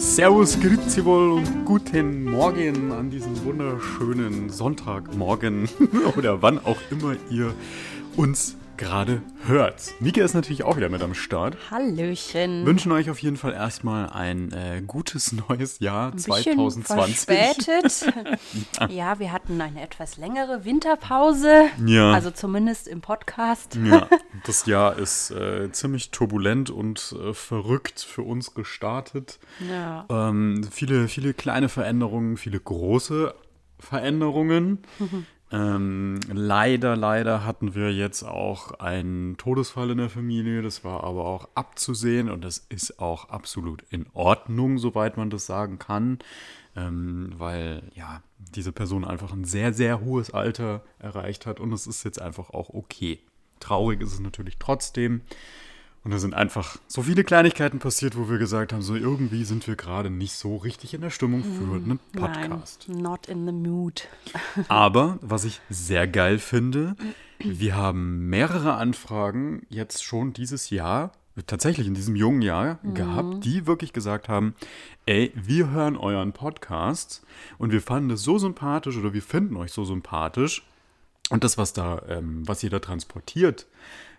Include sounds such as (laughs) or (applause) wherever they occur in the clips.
Servus, grüezi wohl und guten Morgen an diesem wunderschönen Sonntagmorgen (laughs) oder wann auch immer ihr uns gerade hört. Mika ist natürlich auch wieder mit am Start. Hallöchen. Wünschen euch auf jeden Fall erstmal ein äh, gutes neues Jahr Ein 2020. Verspätet. (laughs) ja. wir hatten eine etwas längere Winterpause. Ja. Also zumindest im Podcast. Ja, (laughs) das Jahr ist äh, ziemlich turbulent und äh, verrückt für uns gestartet. Ja. Ähm, viele, viele kleine Veränderungen, viele große Veränderungen. (laughs) Ähm, leider, leider hatten wir jetzt auch einen Todesfall in der Familie. Das war aber auch abzusehen und das ist auch absolut in Ordnung, soweit man das sagen kann. Ähm, weil ja, diese Person einfach ein sehr, sehr hohes Alter erreicht hat und es ist jetzt einfach auch okay. Traurig ist es natürlich trotzdem. Und da sind einfach so viele Kleinigkeiten passiert, wo wir gesagt haben, so irgendwie sind wir gerade nicht so richtig in der Stimmung für einen Podcast. Nein, not in the mood. (laughs) Aber was ich sehr geil finde, (clears throat) wir haben mehrere Anfragen jetzt schon dieses Jahr, tatsächlich in diesem jungen Jahr gehabt, die wirklich gesagt haben, ey, wir hören euren Podcast und wir fanden es so sympathisch oder wir finden euch so sympathisch und das, was da, ähm, was ihr da transportiert,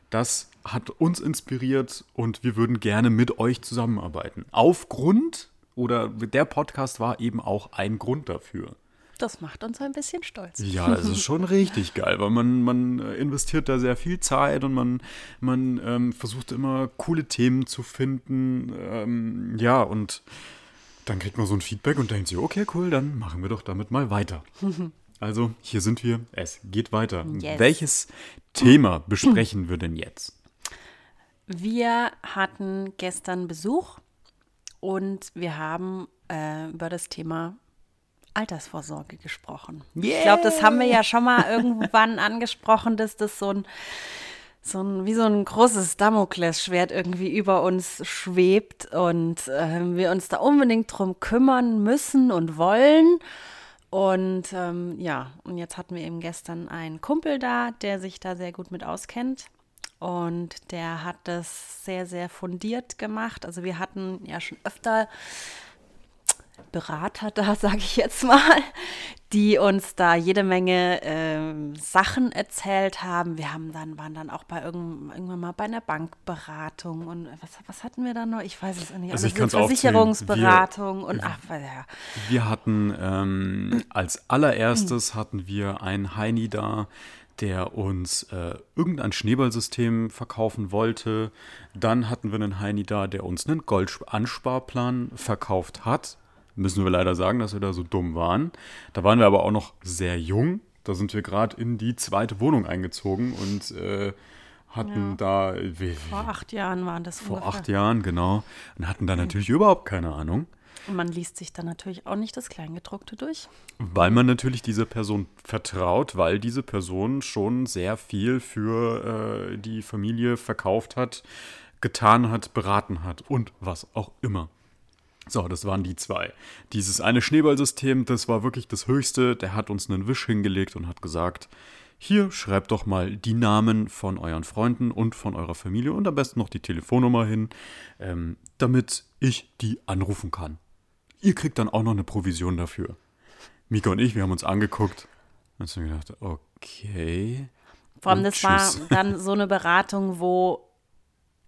das hat uns inspiriert und wir würden gerne mit euch zusammenarbeiten. Aufgrund oder der Podcast war eben auch ein Grund dafür. Das macht uns ein bisschen stolz. Ja, das ist schon richtig geil, weil man, man investiert da sehr viel Zeit und man, man ähm, versucht immer coole Themen zu finden. Ähm, ja, und dann kriegt man so ein Feedback und denkt sich, okay, cool, dann machen wir doch damit mal weiter. (laughs) Also, hier sind wir, es geht weiter. Yes. Welches Thema besprechen wir denn jetzt? Wir hatten gestern Besuch und wir haben äh, über das Thema Altersvorsorge gesprochen. Ich glaube, das haben wir ja schon mal irgendwann (laughs) angesprochen, dass das so ein, so ein, wie so ein großes Damoklesschwert irgendwie über uns schwebt und äh, wir uns da unbedingt drum kümmern müssen und wollen. Und ähm, ja, und jetzt hatten wir eben gestern einen Kumpel da, der sich da sehr gut mit auskennt. Und der hat das sehr, sehr fundiert gemacht. Also wir hatten ja schon öfter Berater da, (laughs) sage ich jetzt mal, die uns da jede Menge ähm, Sachen erzählt haben. Wir haben dann, waren dann auch bei irgend, irgendwann mal bei einer Bankberatung und was, was hatten wir da noch? Ich weiß es nicht. Also ich aufzählen. Versicherungsberatung und ach, ja. Wir hatten ähm, als allererstes hatten wir einen Heini da, der uns äh, irgendein Schneeballsystem verkaufen wollte. Dann hatten wir einen Heini da, der uns einen Goldansparplan verkauft hat. Müssen wir leider sagen, dass wir da so dumm waren. Da waren wir aber auch noch sehr jung. Da sind wir gerade in die zweite Wohnung eingezogen und äh, hatten da wie, Vor acht Jahren waren das vor ungefähr. acht Jahren, genau, und hatten da natürlich überhaupt keine Ahnung. Und man liest sich dann natürlich auch nicht das Kleingedruckte durch. Weil man natürlich dieser Person vertraut, weil diese Person schon sehr viel für äh, die Familie verkauft hat, getan hat, beraten hat und was auch immer. So, das waren die zwei. Dieses eine Schneeballsystem, das war wirklich das Höchste. Der hat uns einen Wisch hingelegt und hat gesagt, hier schreibt doch mal die Namen von euren Freunden und von eurer Familie und am besten noch die Telefonnummer hin, ähm, damit ich die anrufen kann. Ihr kriegt dann auch noch eine Provision dafür. Mika und ich, wir haben uns angeguckt und haben gedacht, okay. Vor allem, das war dann (laughs) so eine Beratung, wo,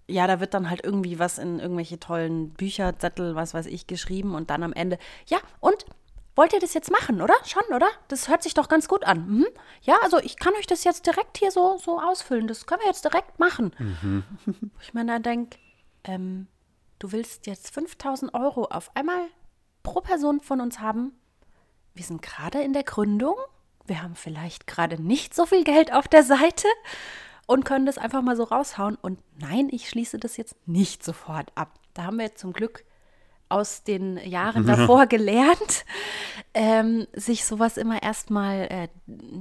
ja, da wird dann halt irgendwie was in irgendwelche tollen Bücher, Zettel, was weiß ich, geschrieben und dann am Ende, ja, und? Wollt ihr das jetzt machen, oder? Schon, oder? Das hört sich doch ganz gut an. Mhm. Ja, also ich kann euch das jetzt direkt hier so, so ausfüllen. Das können wir jetzt direkt machen. (laughs) Ich meine, da denk, ähm, du willst jetzt 5000 Euro auf einmal pro Person von uns haben. Wir sind gerade in der Gründung. Wir haben vielleicht gerade nicht so viel Geld auf der Seite und können das einfach mal so raushauen. Und nein, ich schließe das jetzt nicht sofort ab. Da haben wir zum Glück aus den Jahren (laughs) davor gelernt, ähm, sich sowas immer erstmal äh,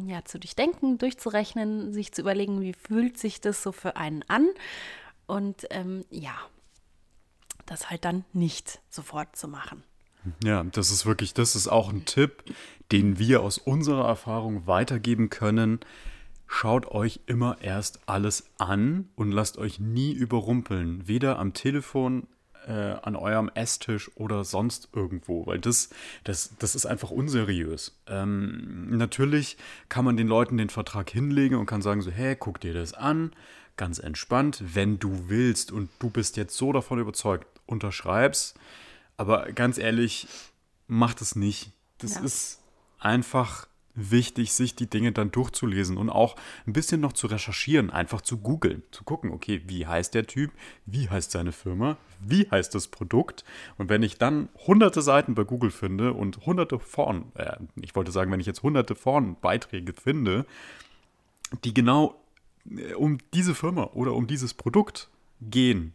ja, zu durchdenken, durchzurechnen, sich zu überlegen, wie fühlt sich das so für einen an. Und ähm, ja, das halt dann nicht sofort zu machen. Ja, das ist wirklich, das ist auch ein Tipp, den wir aus unserer Erfahrung weitergeben können. Schaut euch immer erst alles an und lasst euch nie überrumpeln. Weder am Telefon äh, an eurem Esstisch oder sonst irgendwo, weil das, das, das ist einfach unseriös. Ähm, natürlich kann man den Leuten den Vertrag hinlegen und kann sagen so, hey, guck dir das an, ganz entspannt, wenn du willst und du bist jetzt so davon überzeugt, unterschreibst. Aber ganz ehrlich, macht es nicht. Das Ja. ist einfach wichtig, sich die Dinge dann durchzulesen und auch ein bisschen noch zu recherchieren, einfach zu googeln, zu gucken, okay, wie heißt der Typ, wie heißt seine Firma, wie heißt das Produkt und wenn ich dann hunderte Seiten bei Google finde und hunderte Foren, äh, ich wollte sagen, wenn ich jetzt hunderte Forenbeiträge finde, die genau äh, um diese Firma oder um dieses Produkt gehen,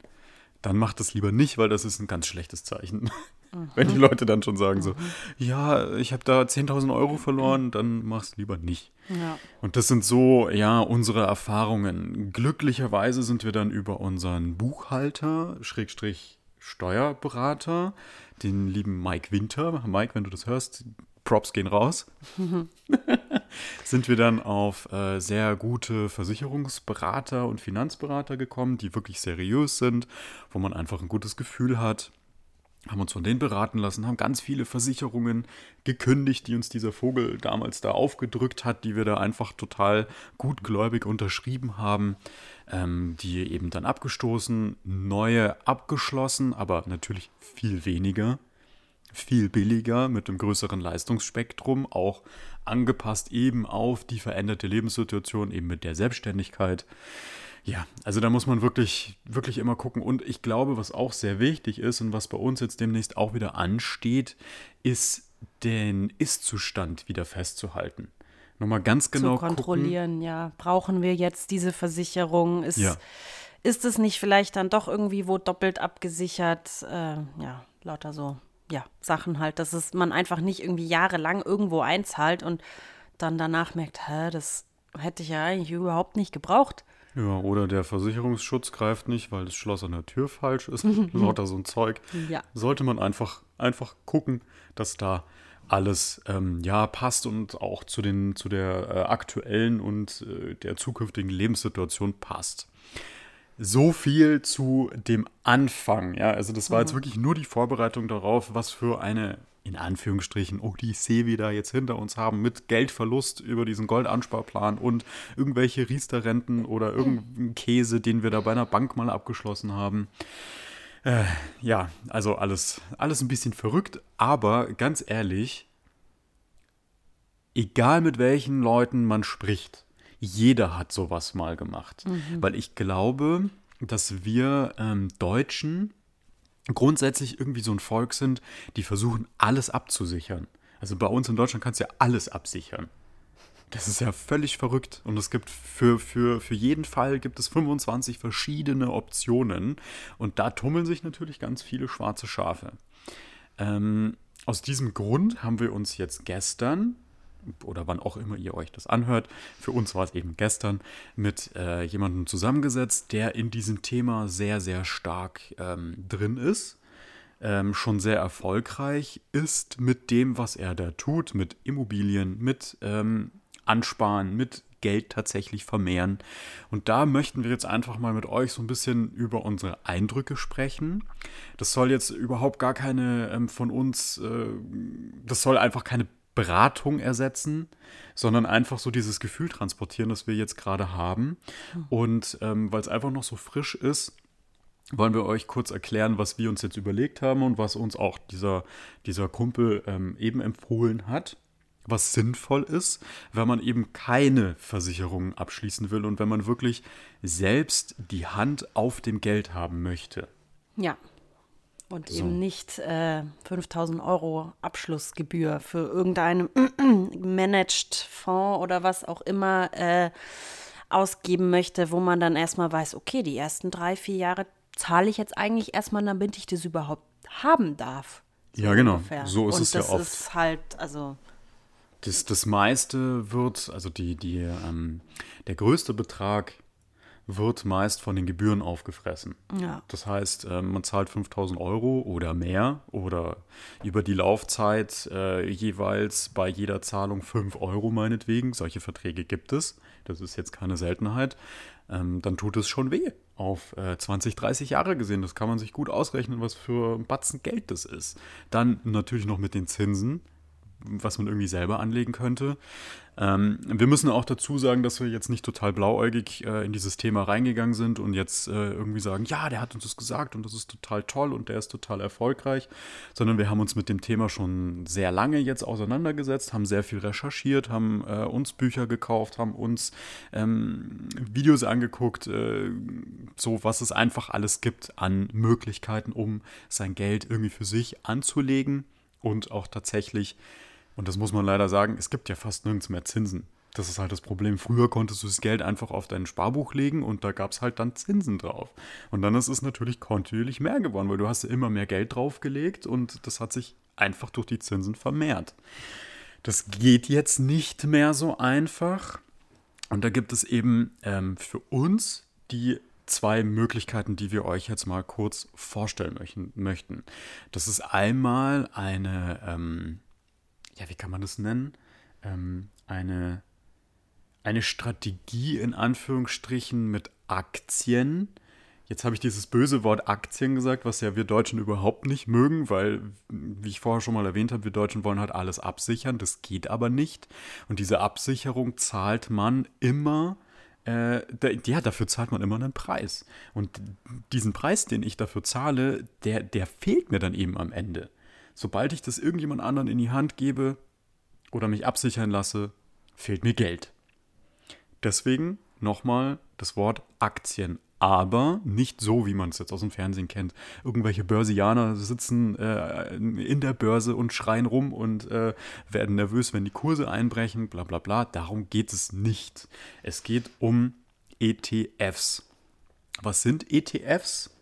dann macht es lieber nicht, weil das ist ein ganz schlechtes Zeichen. (laughs) Wenn die Leute dann schon sagen so, ja, ich habe da 10.000 Euro verloren, dann mach's lieber nicht. Ja. Und das sind so, ja, unsere Erfahrungen. Glücklicherweise sind wir dann über unseren Buchhalter, Schrägstrich Steuerberater, den lieben Mike Winter, Mike, wenn du das hörst, Props gehen raus, (laughs) sind wir dann auf äh, sehr gute Versicherungsberater und Finanzberater gekommen, die wirklich seriös sind, wo man einfach ein gutes Gefühl hat haben uns von denen beraten lassen, haben ganz viele Versicherungen gekündigt, die uns dieser Vogel damals da aufgedrückt hat, die wir da einfach total gutgläubig unterschrieben haben, ähm, die eben dann abgestoßen, neue abgeschlossen, aber natürlich viel weniger, viel billiger, mit einem größeren Leistungsspektrum, auch angepasst eben auf die veränderte Lebenssituation, eben mit der Selbstständigkeit. Ja, also da muss man wirklich, wirklich immer gucken. Und ich glaube, was auch sehr wichtig ist und was bei uns jetzt demnächst auch wieder ansteht, ist den Ist-Zustand wieder festzuhalten. Nochmal ganz genau zu kontrollieren, ja. Brauchen wir jetzt diese Versicherung? Ist, Ja. ist es nicht vielleicht dann doch irgendwie wo doppelt abgesichert? Äh, ja, lauter so, ja, Sachen halt, dass es man einfach nicht irgendwie jahrelang irgendwo einzahlt und dann danach merkt, hä, das hätte ich ja eigentlich überhaupt nicht gebraucht. Ja, oder der Versicherungsschutz greift nicht, weil das Schloss an der Tür falsch ist. (laughs) (laughs) Lauter so ein Zeug. Ja. Sollte man einfach, einfach gucken, dass da alles ähm, ja passt und auch zu, den, zu der äh, aktuellen und äh, der zukünftigen Lebenssituation passt. So viel zu dem Anfang. Ja, also das war jetzt wirklich nur die Vorbereitung darauf, was für eine in Anführungsstrichen Odyssee wir da jetzt hinter uns haben mit Geldverlust über diesen Goldansparplan und irgendwelche Riester-Renten oder irgendeinen Käse, den wir da bei einer Bank mal abgeschlossen haben. Äh, ja, also alles, alles ein bisschen verrückt, aber ganz ehrlich, egal mit welchen Leuten man spricht, jeder hat sowas mal gemacht. Weil ich glaube, dass wir ähm, Deutschen grundsätzlich irgendwie so ein Volk sind, die versuchen, alles abzusichern. Also bei uns in Deutschland kannst du ja alles absichern. Das ist ja völlig verrückt. Und es gibt für, für, für jeden Fall gibt es 25 verschiedene Optionen. Und da tummeln sich natürlich ganz viele schwarze Schafe. Ähm, aus diesem Grund haben wir uns jetzt gestern, oder wann auch immer ihr euch das anhört, für uns war es eben gestern, mit äh, jemandem zusammengesetzt, der in diesem Thema sehr, sehr stark ähm, drin ist. Ähm, schon sehr erfolgreich ist mit dem, was er da tut, mit Immobilien, mit ähm, Ansparen, mit Geld tatsächlich vermehren. Und da möchten wir jetzt einfach mal mit euch so ein bisschen über unsere Eindrücke sprechen. Das soll jetzt überhaupt gar keine ähm, von uns, äh, das soll einfach keine Beratung ersetzen, sondern einfach so dieses Gefühl transportieren, das wir jetzt gerade haben. Und ähm, weil es einfach noch so frisch ist, wollen wir euch kurz erklären, was wir uns jetzt überlegt haben und was uns auch dieser, dieser Kumpel ähm, eben empfohlen hat. Was sinnvoll ist, wenn man eben keine Versicherungen abschließen will und wenn man wirklich selbst die Hand auf dem Geld haben möchte. Ja. Und So. eben nicht äh, 5000 Euro Abschlussgebühr für irgendeinen (clears throat) Managed Fonds oder was auch immer äh, ausgeben möchte, wo man dann erstmal weiß, okay, die ersten drei, vier Jahre zahle ich jetzt eigentlich erstmal, damit ich das überhaupt haben darf. Ja, genau. ungefähr. So ist Und es ja das oft. ist halt, also, Das, das meiste wird, also die, die, ähm, der größte Betrag wird meist von den Gebühren aufgefressen. ja. Das heißt, ähm, man zahlt 5000 Euro oder mehr oder über die Laufzeit äh, jeweils bei jeder Zahlung 5 Euro meinetwegen. Solche Verträge gibt es. das ist jetzt keine Seltenheit, ähm, dann tut es schon weh. Auf äh, 20, 30 Jahre gesehen, das kann man sich gut ausrechnen, was für ein Batzen Geld das ist. Dann natürlich noch mit den Zinsen, was man irgendwie selber anlegen könnte. Ähm, wir müssen auch dazu sagen, dass wir jetzt nicht total blauäugig äh, in dieses Thema reingegangen sind und jetzt äh, irgendwie sagen, ja, der hat uns das gesagt und das ist total toll und der ist total erfolgreich, sondern wir haben uns mit dem Thema schon sehr lange jetzt auseinandergesetzt, haben sehr viel recherchiert, haben äh, uns Bücher gekauft, haben uns ähm, Videos angeguckt, äh, so was es einfach alles gibt an Möglichkeiten, um sein Geld irgendwie für sich anzulegen und auch tatsächlich und das muss man leider sagen, es gibt ja fast nirgends mehr Zinsen. Das ist halt das Problem. Früher konntest du das Geld einfach auf dein Sparbuch legen und da gab es halt dann Zinsen drauf. Und dann ist es natürlich kontinuierlich mehr geworden, weil du hast immer mehr Geld draufgelegt und das hat sich einfach durch die Zinsen vermehrt. Das geht jetzt nicht mehr so einfach. Und da gibt es eben ähm, für uns die zwei Möglichkeiten, die wir euch jetzt mal kurz vorstellen möchten. Das ist einmal eine ähm, ja, wie kann man das nennen? Ähm, eine, eine Strategie in Anführungsstrichen mit Aktien. Jetzt habe ich dieses böse Wort Aktien gesagt, was ja wir Deutschen überhaupt nicht mögen, weil, wie ich vorher schon mal erwähnt habe, wir Deutschen wollen halt alles absichern. Das geht aber nicht. Und diese Absicherung zahlt man immer äh, ja, dafür zahlt man immer einen Preis. Und diesen Preis, den ich dafür zahle, der, der fehlt mir dann eben am Ende. Sobald ich das irgendjemand anderen in die Hand gebe oder mich absichern lasse, fehlt mir Geld. Deswegen nochmal das Wort Aktien. Aber nicht so, wie man es jetzt aus dem Fernsehen kennt. Irgendwelche Börsianer sitzen äh, in der Börse und schreien rum und äh, werden nervös, wenn die Kurse einbrechen, bla bla bla. Darum geht es nicht. Es geht um ETFs. Was sind ETFs?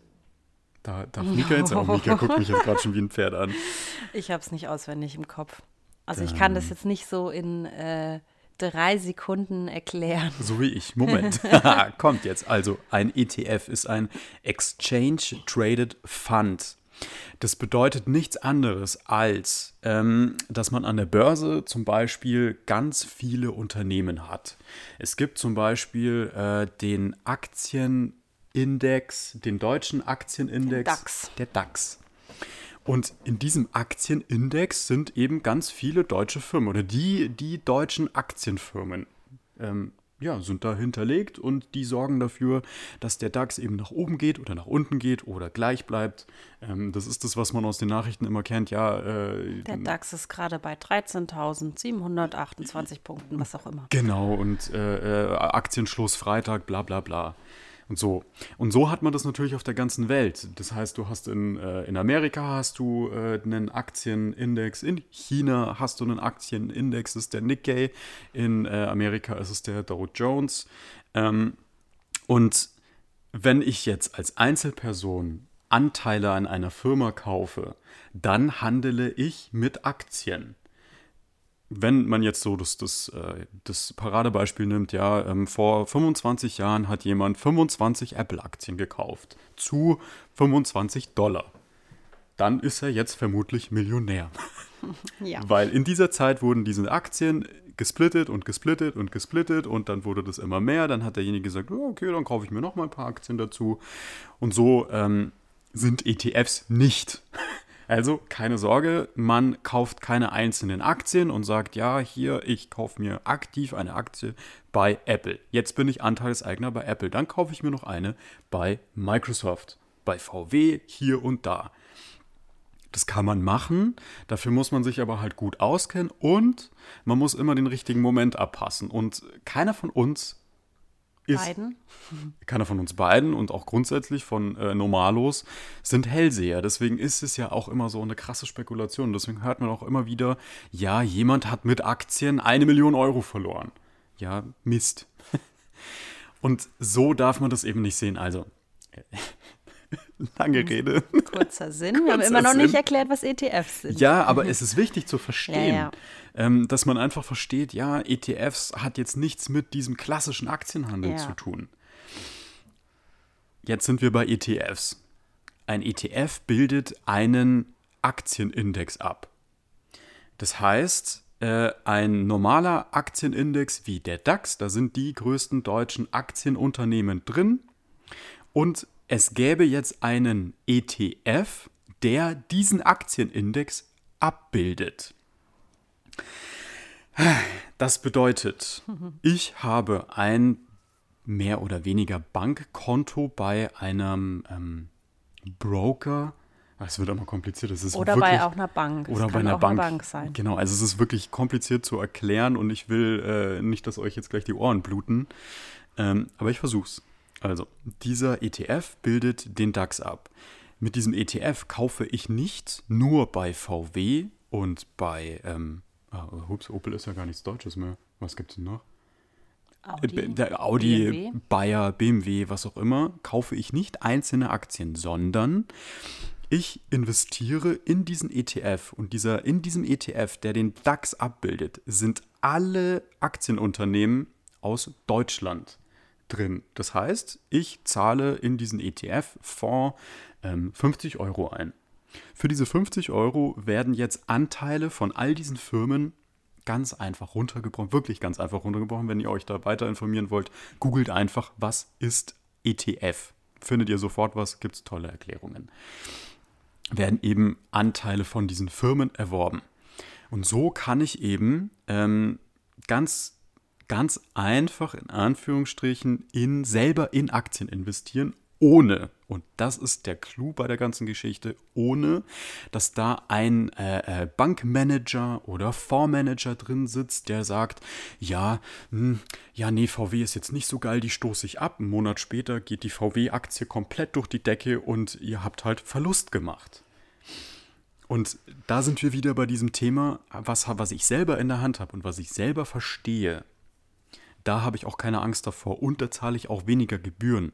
Da darf Mika jetzt auch. Mika guckt mich jetzt gerade schon wie ein Pferd an. (laughs) Ich habe es nicht auswendig im Kopf. Also ich kann das jetzt nicht so in äh, drei Sekunden erklären. So wie ich. Moment. (laughs) (laughs) Kommt jetzt. Also ein ETF ist ein Exchange Traded Fund. Das bedeutet nichts anderes als, ähm, dass man an der Börse zum Beispiel ganz viele Unternehmen hat. Es gibt zum Beispiel äh, den Aktien Index, den deutschen Aktienindex. Der DAX. Der DAX. Und in diesem Aktienindex sind eben ganz viele deutsche Firmen oder die, die deutschen Aktienfirmen. Ähm, ja, sind da hinterlegt und die sorgen dafür, dass der DAX eben nach oben geht oder nach unten geht oder gleich bleibt. Ähm, das ist das, was man aus den Nachrichten immer kennt. Ja, äh, der DAX ist gerade bei 13.728 Punkten, was auch immer. Genau, und äh, äh, Aktienschluss Freitag, bla bla bla. Und so. Und so hat man das natürlich auf der ganzen Welt. Das heißt, du hast in, äh, in Amerika hast du äh, einen Aktienindex, in China hast du einen Aktienindex, das ist der Nikkei, in äh, Amerika ist es der Dow Jones. Ähm, und wenn ich jetzt als Einzelperson Anteile an einer Firma kaufe, dann handele ich mit Aktien wenn man jetzt so das, das, äh, das Paradebeispiel nimmt, ja, ähm, vor 25 Jahren hat jemand 25 Apple-Aktien gekauft zu 25 Dollar. Dann ist er jetzt vermutlich Millionär. (laughs) Ja. Weil in dieser Zeit wurden diese Aktien gesplittet und gesplittet und gesplittet und dann wurde das immer mehr. Dann hat derjenige gesagt, oh, okay, dann kaufe ich mir noch mal ein paar Aktien dazu. Und so ähm, sind ETFs nicht. Also keine Sorge, man kauft keine einzelnen Aktien und sagt, ja, hier, ich kaufe mir aktiv eine Aktie bei Apple. Jetzt bin ich Anteilseigner bei Apple. Dann kaufe ich mir noch eine bei Microsoft, bei VW, hier und da. Das kann man machen, dafür muss man sich aber halt gut auskennen und man muss immer den richtigen Moment abpassen. Und keiner von uns ist, beiden? keiner von uns beiden und auch grundsätzlich von äh, Normalos sind Hellseher. Deswegen ist es ja auch immer so eine krasse Spekulation. Deswegen hört man auch immer wieder, ja, jemand hat mit Aktien eine Million Euro verloren. Ja, Mist. (laughs) und so darf man das eben nicht sehen. Also, (laughs) Lange Rede. Kurzer Sinn. Kurzer Wir haben immer noch Sinn. nicht erklärt, was ETFs sind. Ja, aber es ist wichtig zu verstehen, ja, ja. Ähm, dass man einfach versteht, ja, ETFs hat jetzt nichts mit diesem klassischen Aktienhandel ja. zu tun. Jetzt sind wir bei ETFs. Ein ETF bildet einen Aktienindex ab. Das heißt, äh, ein normaler Aktienindex wie der DAX. Da sind die größten deutschen Aktienunternehmen drin. Und es gäbe jetzt einen ETF, der diesen Aktienindex abbildet. Das bedeutet, ich habe ein mehr oder weniger Bankkonto bei einem ähm, Broker. Ah, Es wird immer kompliziert. Es ist Oder wirklich, bei auch einer Bank. Oder bei einer Bank. Bank sein. Genau, also es ist wirklich kompliziert zu erklären und ich will äh, nicht, dass euch jetzt gleich die Ohren bluten. Ähm, aber ich versuch's. Also, dieser ETF bildet den DAX ab. Mit diesem ETF kaufe ich nicht nur bei VW und bei, ähm, ah, ups, Opel ist ja gar nichts Deutsches mehr. Was gibt's denn noch? Audi, Der Audi, BMW. Bayer, BMW, was auch immer, kaufe ich nicht einzelne Aktien, sondern ich investiere in diesen ETF und dieser in diesem ETF, der den DAX abbildet, sind alle Aktienunternehmen aus Deutschland drin. Das heißt, ich zahle in diesen ETF-Fonds ähm, 50 Euro ein. Für diese 50 Euro werden jetzt Anteile von all diesen Firmen ganz einfach runtergebrochen, wirklich ganz einfach runtergebrochen. Wenn ihr euch da weiter informieren wollt, googelt einfach, was ist ETF. Findet ihr sofort was, gibt es tolle Erklärungen. Werden eben Anteile von diesen Firmen erworben. Und so kann ich eben ähm, ganz, ganz einfach in Anführungsstrichen in selber in Aktien investieren, ohne, und das ist der Clou bei der ganzen Geschichte, ohne, dass da ein äh, äh, Bankmanager oder Fondsmanager drin sitzt, der sagt, ja, hm, ja, nee, VW ist jetzt nicht so geil, die stoße ich ab. Einen Monat später geht die VW-Aktie komplett durch die Decke und ihr habt halt Verlust gemacht. Und da sind wir wieder bei diesem Thema, was, was ich selber in der Hand habe und was ich selber verstehe. Da habe ich auch keine Angst davor und da zahle ich auch weniger Gebühren,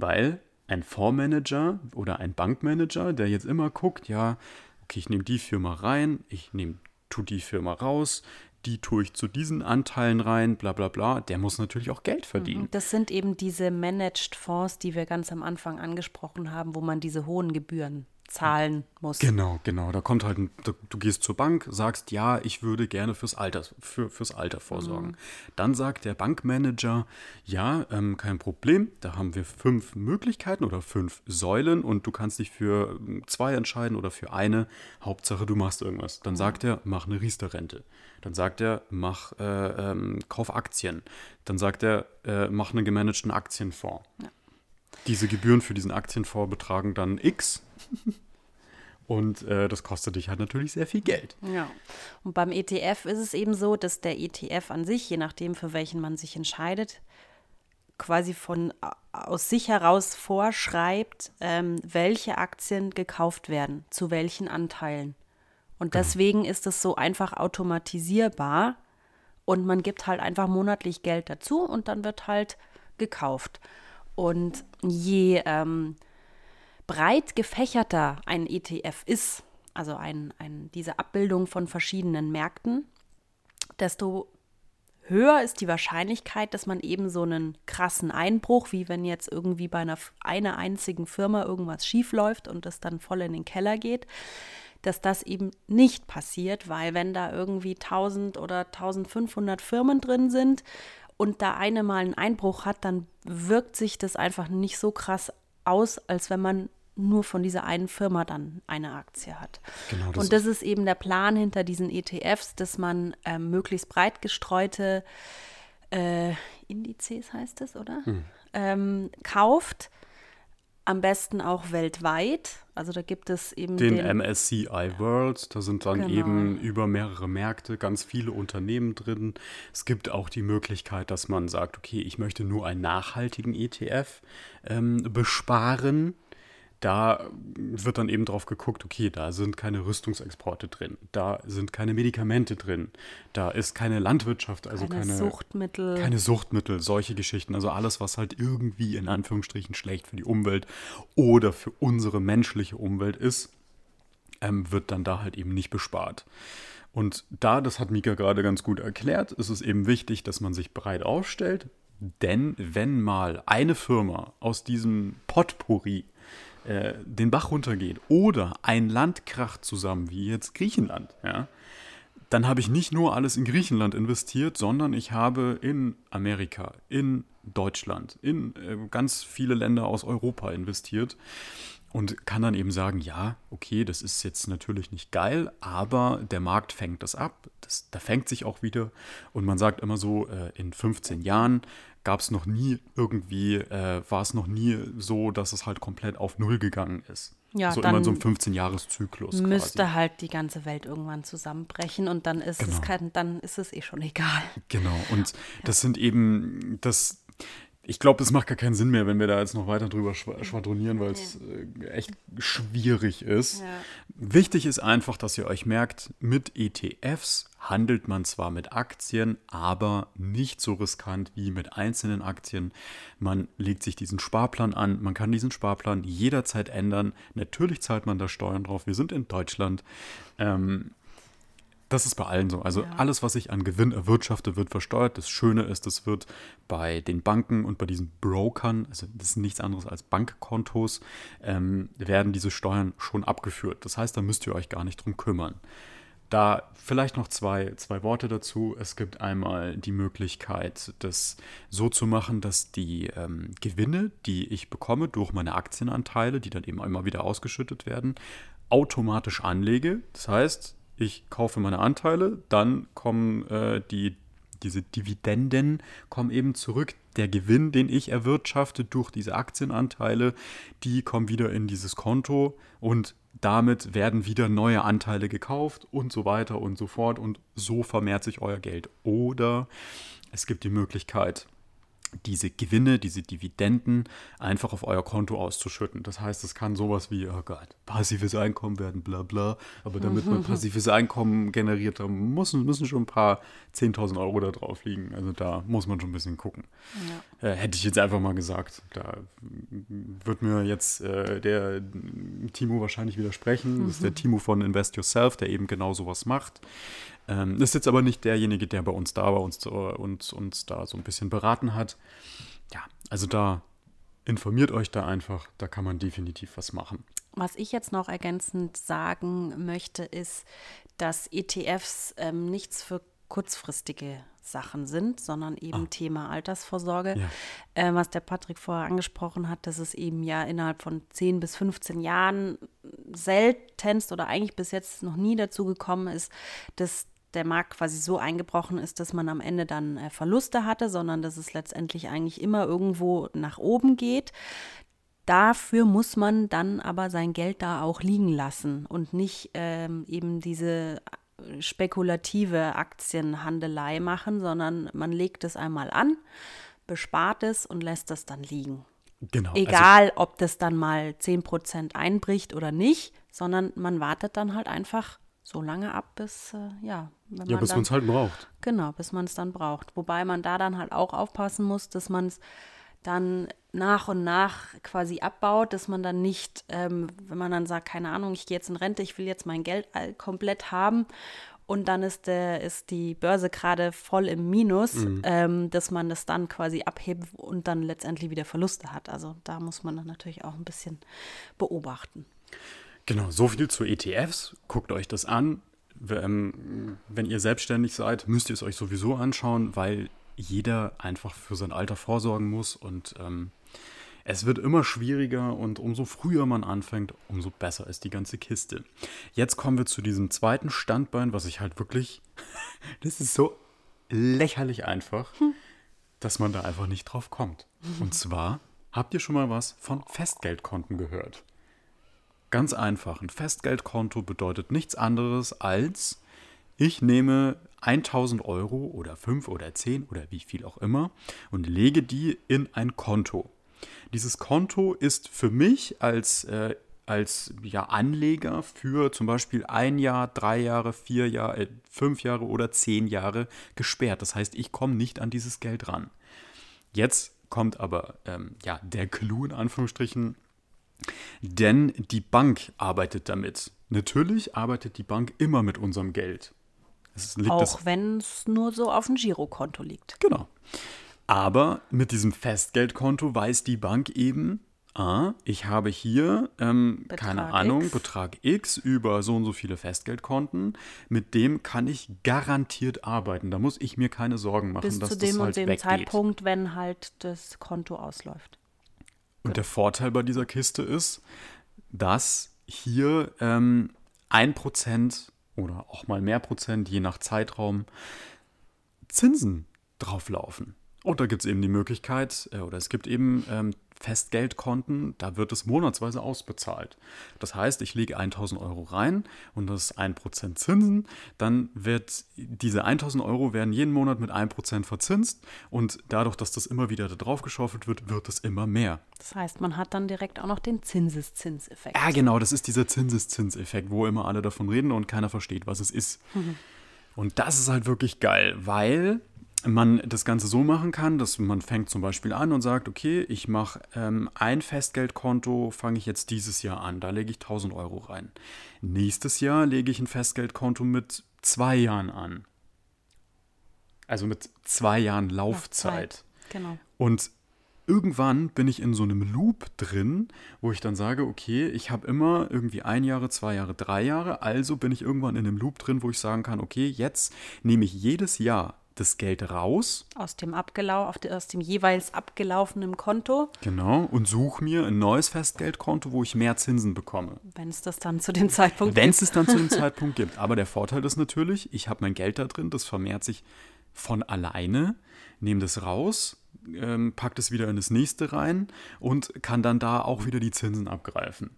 weil ein Fondsmanager oder ein Bankmanager, der jetzt immer guckt, ja, okay, ich nehme die Firma rein, ich nehme, tu die Firma raus, die tue ich zu diesen Anteilen rein, bla bla bla, der muss natürlich auch Geld verdienen. Das sind eben diese Managed Fonds, die wir ganz am Anfang angesprochen haben, wo man diese hohen Gebühren zahlen muss. Genau, genau. Da kommt halt, ein, du, du gehst zur Bank, sagst, ja, ich würde gerne fürs Alter, für, fürs Alter vorsorgen. Dann sagt der Bankmanager, ja, ähm, kein Problem, da haben wir fünf Möglichkeiten oder fünf Säulen und du kannst dich für ähm, zwei entscheiden oder für eine. Hauptsache, du machst irgendwas. Dann sagt er, mach eine Riester-Rente. Dann sagt er, mach, äh, ähm, kauf Aktien. Dann sagt er, äh, mach einen gemanagten Aktienfonds. Diese Gebühren für diesen Aktienfonds betragen dann X. (laughs) Und äh, das kostet dich halt natürlich sehr viel Geld. Ja. Und beim ETF ist es eben so, dass der ETF an sich, je nachdem, für welchen man sich entscheidet, quasi von aus sich heraus vorschreibt, ähm, welche Aktien gekauft werden, zu welchen Anteilen. Und deswegen ist es so einfach automatisierbar und man gibt halt einfach monatlich Geld dazu und dann wird halt gekauft. Und je ähm, breit gefächerter ein ETF ist, also ein, ein, diese Abbildung von verschiedenen Märkten, desto höher ist die Wahrscheinlichkeit, dass man eben so einen krassen Einbruch, wie wenn jetzt irgendwie bei einer, einer einzigen Firma irgendwas schief läuft und es dann voll in den Keller geht, dass das eben nicht passiert, weil wenn da irgendwie 1000 oder 1500 Firmen drin sind und da eine mal einen Einbruch hat, dann wirkt sich das einfach nicht so krass aus, als wenn man nur von dieser einen Firma dann eine Aktie hat. Genau, das und das ist eben der Plan hinter diesen ETFs, dass man ähm, möglichst breit gestreute äh, Indizes heißt es, oder? Ähm, kauft. Am besten auch weltweit. Also da gibt es eben Den, den, MSCI World, da sind dann Genau. eben über mehrere Märkte ganz viele Unternehmen drin. Es gibt auch die Möglichkeit, dass man sagt, okay, ich möchte nur einen nachhaltigen ETF ähm, besparen. Da wird dann eben drauf geguckt, okay, da sind keine Rüstungsexporte drin, da sind keine Medikamente drin, da ist keine Landwirtschaft, also keine, keine, Suchtmittel. keine Suchtmittel, solche Geschichten. Also alles, was halt irgendwie in Anführungsstrichen schlecht für die Umwelt oder für unsere menschliche Umwelt ist, ähm, wird dann da halt eben nicht bespart. Und da, das hat Mika gerade ganz gut erklärt, ist es eben wichtig, dass man sich breit aufstellt, denn wenn mal eine Firma aus diesem Potpourri äh, den Bach runtergeht oder ein Land kracht zusammen, wie jetzt Griechenland, ja, dann habe ich nicht nur alles in Griechenland investiert, sondern ich habe in Amerika, in Deutschland, in äh, ganz viele Länder aus Europa investiert und kann dann eben sagen, ja, okay, das ist jetzt natürlich nicht geil, aber der Markt fängt das ab, das, da fängt sich auch wieder. Und man sagt immer so, äh, in 15 Jahren gab es noch nie irgendwie, äh, war es noch nie so, dass es halt komplett auf Null gegangen ist. Ja, so immer so ein 15-Jahres-Zyklus. Müsste quasi. halt die ganze Welt irgendwann zusammenbrechen und dann ist Genau. es kein, dann ist es eh schon egal. Genau, und das sind eben, das, ich glaube, es macht gar keinen Sinn mehr, wenn wir da jetzt noch weiter drüber schwa- schwadronieren, weil es äh, echt schwierig ist. Ja. Wichtig ist einfach, dass ihr euch merkt, mit ETFs handelt man zwar mit Aktien, aber nicht so riskant wie mit einzelnen Aktien. Man legt sich diesen Sparplan an, man kann diesen Sparplan jederzeit ändern. Natürlich zahlt man da Steuern drauf. Wir sind in Deutschland. Ähm, das ist bei allen so. Also Ja. alles, was ich an Gewinn erwirtschafte, wird versteuert. Das Schöne ist, das wird bei den Banken und bei diesen Brokern, also das sind nichts anderes als Bankkontos, ähm, werden diese Steuern schon abgeführt. Das heißt, da müsst ihr euch gar nicht drum kümmern. Da vielleicht noch zwei, zwei Worte dazu. Es gibt einmal die Möglichkeit, das so zu machen, dass die ähm, Gewinne, die ich bekomme durch meine Aktienanteile, die dann eben immer wieder ausgeschüttet werden, automatisch anlege. Das heißt, ich kaufe meine Anteile, dann kommen äh, die, diese Dividenden kommen eben zurück. Der Gewinn, den ich erwirtschafte durch diese Aktienanteile, die kommen wieder in dieses Konto und damit werden wieder neue Anteile gekauft und so weiter und so fort und so vermehrt sich euer Geld. Oder es gibt die Möglichkeit, diese Gewinne, diese Dividenden einfach auf euer Konto auszuschütten. Das heißt, es kann sowas wie, oh Gott, passives Einkommen werden, bla bla. Aber damit man passives Einkommen generiert, da müssen, müssen schon ein paar 10.000 Euro da drauf liegen. Also da muss man schon ein bisschen gucken. Äh, hätte ich jetzt einfach mal gesagt. Da wird mir jetzt äh, der Timo wahrscheinlich widersprechen. Das ist der Timo von Invest Yourself, der eben genau sowas macht. Ähm, ist jetzt aber nicht derjenige, der bei uns da war und äh, uns, uns da so ein bisschen beraten hat. Ja, also da informiert euch da einfach, da kann man definitiv was machen. Was ich jetzt noch ergänzend sagen möchte, ist, dass ETFs ähm, nichts für kurzfristige Sachen sind, sondern eben Thema Altersvorsorge. Ja. Ähm, was der Patrick vorher angesprochen hat, dass es eben ja innerhalb von 10 bis 15 Jahren seltenst oder eigentlich bis jetzt noch nie dazu gekommen ist, dass der Markt quasi so eingebrochen ist, dass man am Ende dann äh, Verluste hatte, sondern dass es letztendlich eigentlich immer irgendwo nach oben geht. Dafür muss man dann aber sein Geld da auch liegen lassen und nicht ähm, eben diese äh, spekulative Aktienhandelei machen, sondern man legt es einmal an, bespart es und lässt es dann liegen. Genau. Also, Egal, ob das dann mal 10% einbricht oder nicht, sondern man wartet dann halt einfach so lange ab, bis, äh, ja, wenn ja, man bis man es halt braucht. Genau, bis man es dann braucht. Wobei man da dann halt auch aufpassen muss, dass man es dann nach und nach quasi abbaut, dass man dann nicht, ähm, wenn man dann sagt, keine Ahnung, ich gehe jetzt in Rente, ich will jetzt mein Geld komplett haben und dann ist, der, ist die Börse gerade voll im Minus, ähm, dass man das dann quasi abhebt und dann letztendlich wieder Verluste hat. Also da muss man dann natürlich auch ein bisschen beobachten. Genau, so viel zu ETFs. Guckt euch das an. Wenn ihr selbstständig seid, müsst ihr es euch sowieso anschauen, weil jeder einfach für sein Alter vorsorgen muss und ähm, es wird immer schwieriger und umso früher man anfängt, umso besser ist die ganze Kiste. Jetzt kommen wir zu diesem zweiten Standbein, was ich halt wirklich, (laughs) das ist so lächerlich einfach, dass man da einfach nicht drauf kommt. Und zwar, habt ihr schon mal was von Festgeldkonten gehört? Ganz einfach. Ein Festgeldkonto bedeutet nichts anderes als, ich nehme 1000 Euro oder 5 oder 10 oder wie viel auch immer und lege die in ein Konto. Dieses Konto ist für mich als, äh, als ja, Anleger für zum Beispiel ein Jahr, drei Jahre, vier Jahre, äh, fünf Jahre oder zehn Jahre gesperrt. Das heißt, ich komme nicht an dieses Geld ran. Jetzt kommt aber ähm, ja, der Clou in Anführungsstrichen, denn die Bank arbeitet damit. Natürlich arbeitet die Bank immer mit unserem Geld. Es liegt das Auch wenn es nur so auf dem Girokonto liegt. Genau. Aber mit diesem Festgeldkonto weiß die Bank eben, ah, ich habe hier, ähm, keine Ahnung, X. Betrag X über so und so viele Festgeldkonten, mit dem kann ich garantiert arbeiten. Da muss ich mir keine Sorgen machen, Bis dass zu das dem halt und dem weggeht. Zeitpunkt, wenn halt das Konto ausläuft. Und der Vorteil bei dieser Kiste ist, dass hier ähm, 1% oder auch mal mehr Prozent, je nach Zeitraum, Zinsen drauflaufen. Und da gibt es eben die Möglichkeit, äh, oder es gibt eben ähm, Festgeldkonten, da wird es monatsweise ausbezahlt. Das heißt, ich lege 1000 Euro rein und das ist 1% Zinsen. Dann wird diese 1000 Euro werden jeden Monat mit 1% verzinst und dadurch, dass das immer wieder da drauf geschaufelt wird, wird es immer mehr. Das heißt, man hat dann direkt auch noch den Zinseszinseffekt. Ja, genau, das ist dieser Zinseszinseffekt, wo immer alle davon reden und keiner versteht, was es ist. Und das ist halt wirklich geil, weil man das Ganze so machen kann, dass man fängt zum Beispiel an und sagt, okay, ich mache ähm, ein Festgeldkonto, fange ich jetzt dieses Jahr an, da lege ich 1000 Euro rein. Nächstes Jahr lege ich ein Festgeldkonto mit zwei Jahren an. Also mit zwei Jahren Laufzeit. Genau. Und irgendwann bin ich in so einem Loop drin, wo ich dann sage, okay, ich habe immer irgendwie ein Jahre, zwei Jahre, drei Jahre. Also bin ich irgendwann in einem Loop drin, wo ich sagen kann, okay, jetzt nehme ich jedes Jahr das Geld raus, Aus dem, abgelau aus dem jeweils abgelaufenen Konto, genau, und suche mir ein neues Festgeldkonto, wo ich mehr Zinsen bekomme. wenn es das dann zu dem Zeitpunkt Wenn gibt. es es dann zu dem (laughs) Zeitpunkt gibt. Aber der Vorteil ist natürlich, ich habe mein Geld da drin, das vermehrt sich von alleine, nehme das raus, ähm, pack das wieder in das nächste rein und kann dann da auch wieder die Zinsen abgreifen.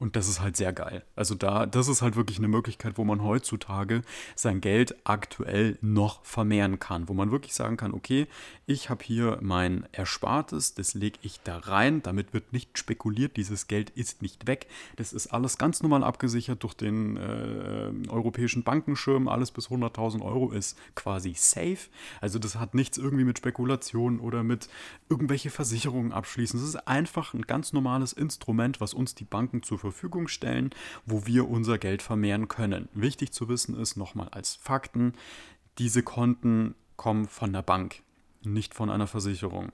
Und das ist halt sehr geil. Also da, das ist halt wirklich eine Möglichkeit, wo man heutzutage sein Geld aktuell noch vermehren kann. Wo man wirklich sagen kann, okay, ich habe hier mein Erspartes, das lege ich da rein, damit wird nicht spekuliert, dieses Geld ist nicht weg. Das ist alles ganz normal abgesichert durch den äh, europäischen Bankenschirm. Alles bis 100.000 Euro ist quasi safe. Also das hat nichts irgendwie mit Spekulation oder mit irgendwelche Versicherungen abschließen. Das ist einfach ein ganz normales Instrument, was uns die Banken zur Verfügung stellen, wo wir unser Geld vermehren können. Wichtig zu wissen ist nochmal als Fakten, diese Konten kommen von der Bank, nicht von einer Versicherung.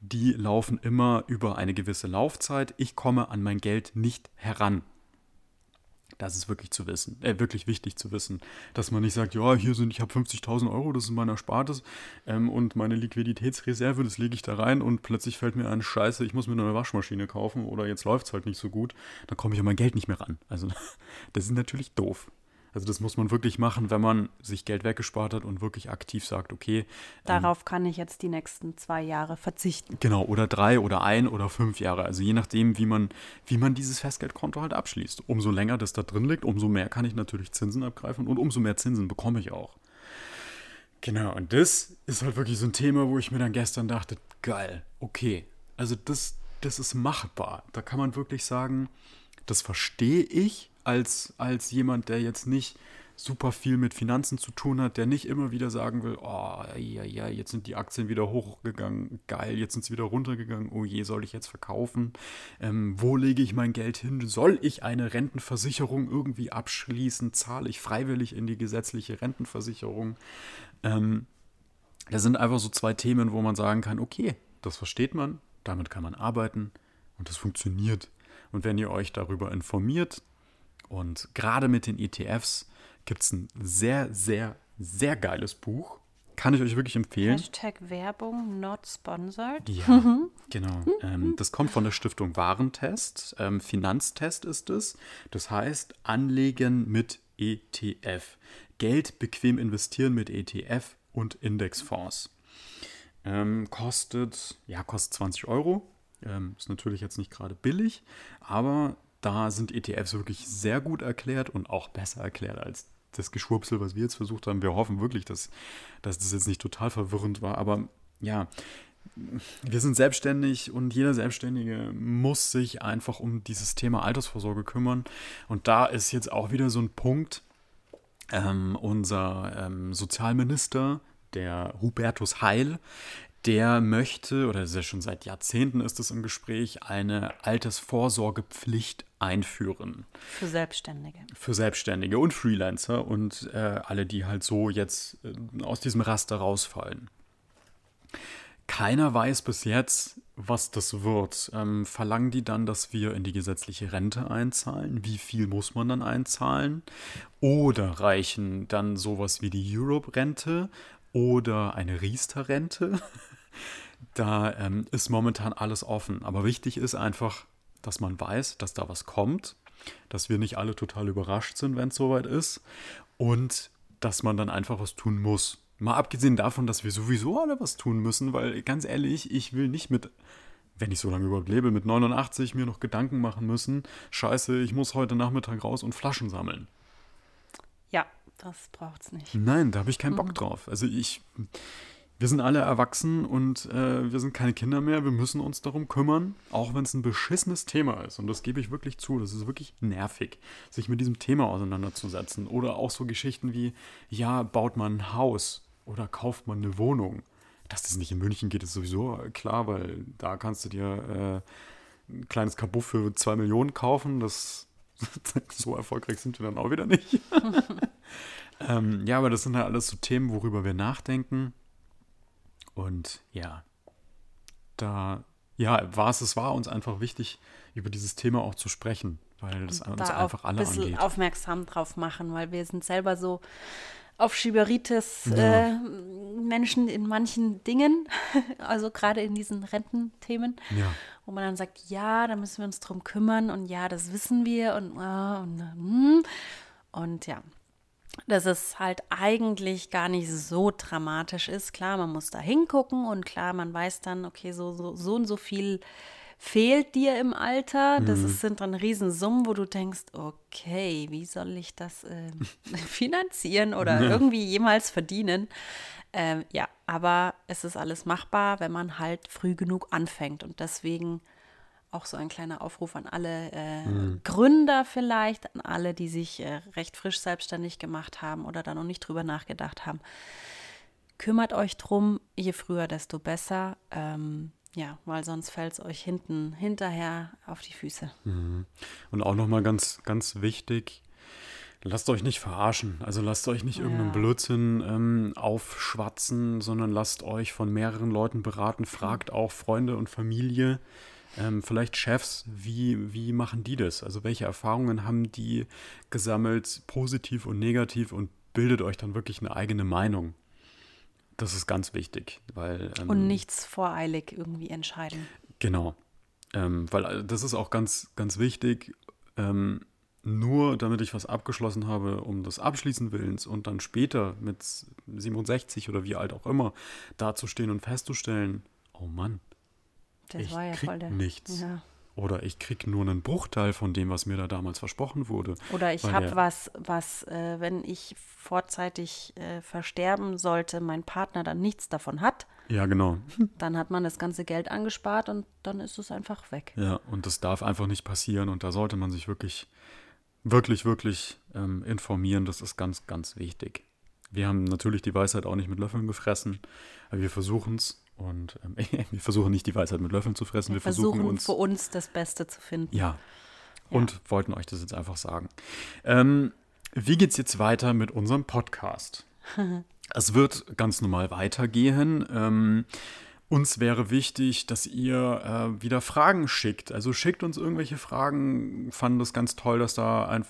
Die laufen immer über eine gewisse Laufzeit. Ich komme an mein Geld nicht heran. Das ist wirklich zu wissen, äh, wirklich wichtig zu wissen, dass man nicht sagt, ja, hier sind, ich habe 50.000 Euro, das ist mein Erspartes ähm, und meine Liquiditätsreserve, das lege ich da rein und plötzlich fällt mir ein Scheiße, ich muss mir eine Waschmaschine kaufen oder jetzt läuft es halt nicht so gut, dann komme ich an mein Geld nicht mehr ran. Also (laughs) das ist natürlich doof. Also das muss man wirklich machen, wenn man sich Geld weggespart hat und wirklich aktiv sagt, okay, Darauf kann ich jetzt die nächsten zwei Jahre verzichten. Genau, oder drei oder ein oder fünf Jahre. Also je nachdem, wie man, wie man dieses Festgeldkonto halt abschließt. Umso länger das da drin liegt, umso mehr kann ich natürlich Zinsen abgreifen und umso mehr Zinsen bekomme ich auch. Genau, und das ist halt wirklich so ein Thema, wo ich mir dann gestern dachte, geil, okay. Also das, das ist machbar. Da kann man wirklich sagen, das verstehe ich als, als jemand, der jetzt nicht super viel mit Finanzen zu tun hat, der nicht immer wieder sagen will, oh, ja, ja, jetzt sind die Aktien wieder hochgegangen, geil, jetzt sind sie wieder runtergegangen, oh je, soll ich jetzt verkaufen? Ähm, wo lege ich mein Geld hin? Soll ich eine Rentenversicherung irgendwie abschließen? Zahle ich freiwillig in die gesetzliche Rentenversicherung? Ähm, das sind einfach so zwei Themen, wo man sagen kann, okay, das versteht man, damit kann man arbeiten und das funktioniert. Und wenn ihr euch darüber informiert und gerade mit den ETFs gibt es ein sehr, sehr, sehr geiles Buch. Kann ich euch wirklich empfehlen. Hashtag Werbung not sponsored. Ja, genau. Ähm, das kommt von der Stiftung Warentest. Ähm, Finanztest ist es. Das heißt, Anlegen mit ETF. Geld bequem investieren mit ETF und Indexfonds. Ähm, kostet, ja, kostet 20 Euro. Ähm, ist natürlich jetzt nicht gerade billig, aber da sind ETFs wirklich sehr gut erklärt und auch besser erklärt als das Geschwurbsel, was wir jetzt versucht haben. Wir hoffen wirklich, dass, dass das jetzt nicht total verwirrend war, aber ja, wir sind selbstständig und jeder Selbstständige muss sich einfach um dieses Thema Altersvorsorge kümmern. Und da ist jetzt auch wieder so ein Punkt, ähm, unser ähm, Sozialminister, der Hubertus Heil, der möchte, oder das ist ja schon seit Jahrzehnten ist es im Gespräch, eine Altersvorsorgepflicht einführen Für Selbstständige. für Selbstständige und Freelancer und äh, alle, die halt so jetzt äh, aus diesem Raster rausfallen. keiner weiß bis jetzt, was das wird. Ähm, verlangen die dann, dass wir in die gesetzliche Rente einzahlen? Wie viel muss man dann einzahlen? Oder reichen dann sowas wie die Europe-Rente oder eine Riester-Rente? (laughs) da ähm, ist momentan alles offen. Aber wichtig ist einfach, dass man weiß, dass da was kommt, dass wir nicht alle total überrascht sind, wenn es soweit ist und dass man dann einfach was tun muss. Mal abgesehen davon, dass wir sowieso alle was tun müssen, weil ganz ehrlich, ich will nicht mit, wenn ich so lange überhaupt lebe, mit 89 mir noch Gedanken machen müssen. Scheiße, ich muss heute Nachmittag raus und Flaschen sammeln. Ja, das braucht's nicht. Nein, da habe ich keinen Bock drauf. Also ich, wir sind alle erwachsen und äh, wir sind keine Kinder mehr. Wir müssen uns darum kümmern, auch wenn es ein beschissenes Thema ist. Und das gebe ich wirklich zu. Das ist wirklich nervig, sich mit diesem Thema auseinanderzusetzen. Oder auch so Geschichten wie, ja, baut man ein Haus oder kauft man eine Wohnung. Dass das nicht in München geht, ist sowieso klar, weil da kannst du dir äh, ein kleines Kabuff für zwei Millionen kaufen. Das (laughs) so erfolgreich sind wir dann auch wieder nicht. (laughs) ähm, ja, aber das sind halt alles so Themen, worüber wir nachdenken. Und ja, da ja, war es, es war uns einfach wichtig, über dieses Thema auch zu sprechen, weil das uns da einfach auch alle ein bisschen angeht. aufmerksam drauf machen, weil wir sind selber so auf Schieberitis Ja. äh, Menschen in manchen Dingen, (laughs) also gerade in diesen Rententhemen, Ja. wo man dann sagt, ja, da müssen wir uns drum kümmern und ja, das wissen wir und, äh, und, hm. und ja, dass es halt eigentlich gar nicht so dramatisch ist. Klar, man muss da hingucken und klar, man weiß dann, okay, so, so, so und so viel fehlt dir im Alter. Das ist, sind dann Riesensummen, wo du denkst, okay, wie soll ich das äh, (laughs) finanzieren oder irgendwie jemals verdienen? Ähm, ja, aber es ist alles machbar, wenn man halt früh genug anfängt. Und deswegen auch so ein kleiner Aufruf an alle äh, Gründer vielleicht, an alle, die sich äh, recht frisch selbstständig gemacht haben oder da noch nicht drüber nachgedacht haben. Kümmert euch drum, je früher, desto besser. Ähm, ja, weil sonst fällt es euch hinten hinterher auf die Füße. Und auch nochmal ganz, ganz wichtig, lasst euch nicht verarschen. Also lasst euch nicht irgendeinen Ja. Blödsinn ähm, aufschwatzen, sondern lasst euch von mehreren Leuten beraten. Fragt auch Freunde und Familie, ähm, vielleicht Chefs, wie, wie machen die das? Also welche Erfahrungen haben die gesammelt, positiv und negativ und bildet euch dann wirklich eine eigene Meinung. Das ist ganz wichtig, weil ähm, Und nichts voreilig irgendwie entscheiden. Genau. Ähm, weil äh, das ist auch ganz, ganz wichtig. Ähm, nur damit ich was abgeschlossen habe, um des Abschließen Willens und dann später mit 67 oder wie alt auch immer dazustehen und festzustellen, oh Mann, Das ich war ja krieg voll der. nichts. Ja. Oder ich krieg nur einen Bruchteil von dem, was mir da damals versprochen wurde. Oder ich habe was, was, äh, wenn ich vorzeitig äh, versterben sollte, mein Partner dann nichts davon hat, Ja, genau. dann hat man das ganze Geld angespart und dann ist es einfach weg. Ja, und das darf einfach nicht passieren und da sollte man sich wirklich, wirklich, wirklich ähm, informieren. Das ist ganz, ganz wichtig. Wir haben natürlich die Weisheit auch nicht mit Löffeln gefressen, aber wir versuchen es und ähm, (laughs) wir versuchen nicht die Weisheit mit Löffeln zu fressen, wir, versuchen, Versuchen uns für uns das Beste zu finden. ja. Und wollten euch das jetzt einfach sagen. Ähm, wie geht's jetzt weiter mit unserem Podcast? (laughs) es wird ganz normal weitergehen. Ähm, uns wäre wichtig, dass ihr äh, wieder Fragen schickt. Also schickt uns irgendwelche Fragen. Fanden das ganz toll, dass da ein,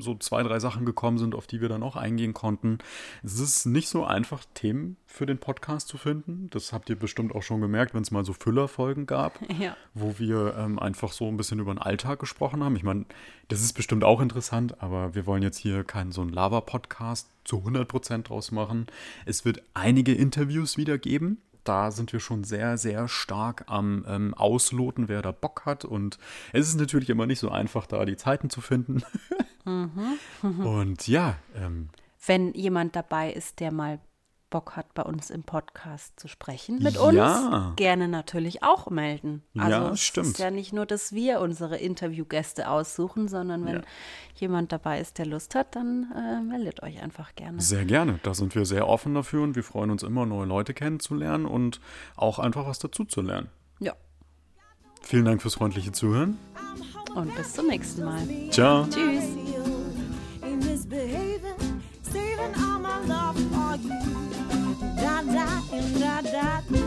so zwei, drei Sachen gekommen sind, auf die wir dann auch eingehen konnten. Es ist nicht so einfach, Themen für den Podcast zu finden. Das habt ihr bestimmt auch schon gemerkt, wenn es mal so Füllerfolgen gab (laughs) Ja. wo wir ähm, einfach so ein bisschen über den Alltag gesprochen haben. Ich meine, das ist bestimmt auch interessant, aber wir wollen jetzt hier keinen so einen Lava-Podcast zu 100% draus machen. Es wird einige Interviews wieder geben. Da sind wir schon sehr, sehr stark am ähm, Ausloten, wer da Bock hat. Und es ist natürlich immer nicht so einfach, da die Zeiten zu finden. (laughs) Und ja, ähm, Wenn jemand dabei ist, der mal Bock hat, bei uns im Podcast zu sprechen mit uns, Ja. gerne natürlich auch melden. Also Ja, es stimmt. ist ja nicht nur, dass wir unsere Interviewgäste aussuchen, sondern wenn Ja. jemand dabei ist, der Lust hat, dann äh, meldet euch einfach gerne. Sehr gerne. Da sind wir sehr offen dafür und wir freuen uns immer, neue Leute kennenzulernen und auch einfach was dazu zu lernen. Ja. Vielen Dank fürs freundliche Zuhören. Und bis zum nächsten Mal. Ciao. Tschüss. I got.